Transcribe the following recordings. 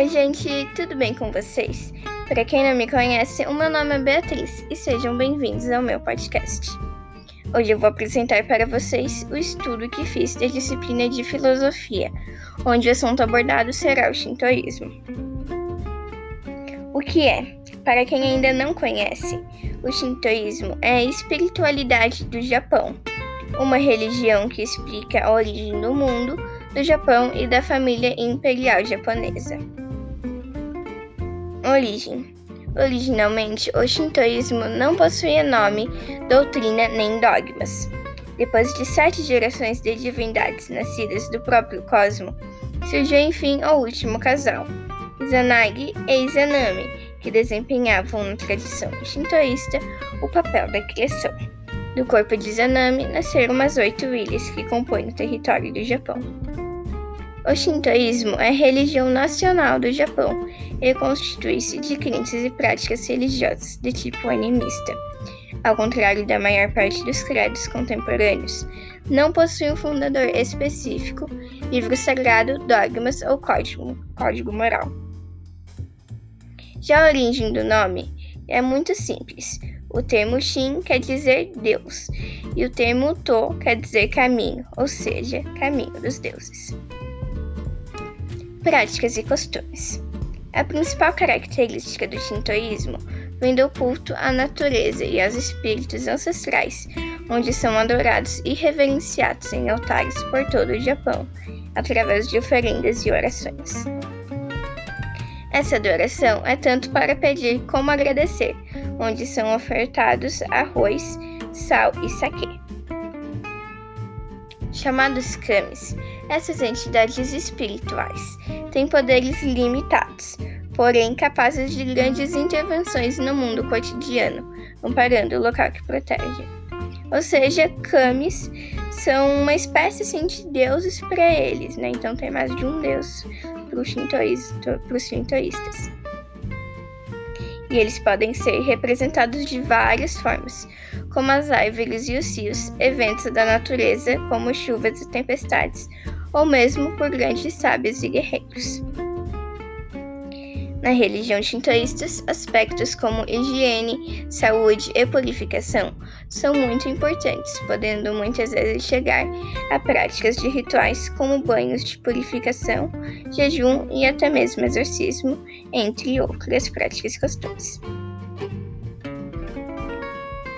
Oi, gente, tudo bem com vocês? Para quem não me conhece, o meu nome é Beatriz e sejam bem-vindos ao meu podcast. Hoje eu vou apresentar para vocês o estudo que fiz da disciplina de filosofia, onde o assunto abordado será o shintoísmo. O que é? Para quem ainda não conhece, o shintoísmo é a espiritualidade do Japão, uma religião que explica a origem do mundo, do Japão e da família imperial japonesa. Origem: Originalmente, o shintoísmo não possuía nome, doutrina nem dogmas. Depois de sete gerações de divindades nascidas do próprio cosmo, surgiu enfim o último casal, Izanagi e Izanami, que desempenhavam na tradição shintoísta o papel da criação. Do corpo de Izanami nasceram umas oito ilhas que compõem o território do Japão. O shintoísmo é a religião nacional do Japão e constitui-se de crenças e práticas religiosas de tipo animista. Ao contrário da maior parte dos credos contemporâneos, não possui um fundador específico, livro sagrado, dogmas ou código, código moral. Já a origem do nome é muito simples. O termo Shin quer dizer Deus e o termo To quer dizer caminho, ou seja, caminho dos deuses. Práticas e costumes. A principal característica do shintoísmo vem do culto à natureza e aos espíritos ancestrais, onde são adorados e reverenciados em altares por todo o Japão, através de oferendas e orações. Essa adoração é tanto para pedir como agradecer, onde são ofertados arroz, sal e saquê chamados kamis. Essas entidades espirituais têm poderes limitados, porém capazes de grandes intervenções no mundo cotidiano, amparando o local que protege. Ou seja, kamis são uma espécie assim, de deuses para eles, né? Então tem mais de um deus para os shintoístas. E eles podem ser representados de várias formas, como as árvores e os rios, eventos da natureza, como chuvas e tempestades, ou mesmo por grandes sábios e guerreiros. Na religião shintoísta, aspectos como higiene, saúde e purificação são muito importantes, podendo muitas vezes chegar a práticas de rituais como banhos de purificação, jejum e até mesmo exorcismo, entre outras práticas e costumes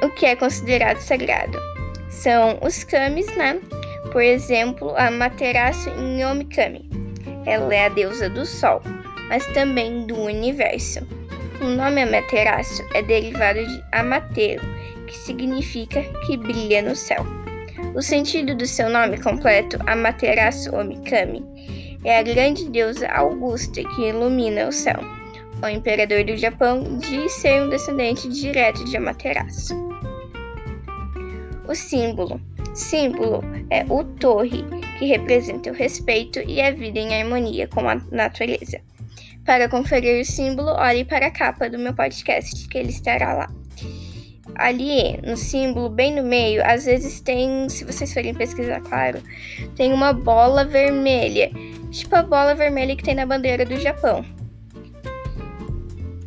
o que é considerado sagrado. São os kamis, né? Por exemplo, a Materaço Yomikami. Ela é a deusa do sol, mas também do universo. O nome Amaterasu é derivado de Amatero, que significa que brilha no céu. O sentido do seu nome completo, Amaterasu Omikami, é a grande deusa Augusta que ilumina o céu. O imperador do Japão diz ser um descendente direto de Amaterasu. O símbolo. Símbolo é o torre, que representa o respeito e a vida em harmonia com a natureza. Para conferir o símbolo, olhe para a capa do meu podcast, que ele estará lá. Ali, no símbolo, bem no meio, às vezes tem, se vocês forem pesquisar, claro, tem uma bola vermelha, tipo a bola vermelha que tem na bandeira do Japão.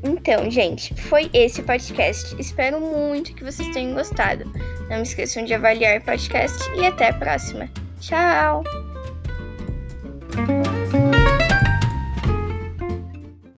Então, gente, foi esse podcast. Espero muito que vocês tenham gostado. Não esqueçam de avaliar o podcast e até a próxima. Tchau!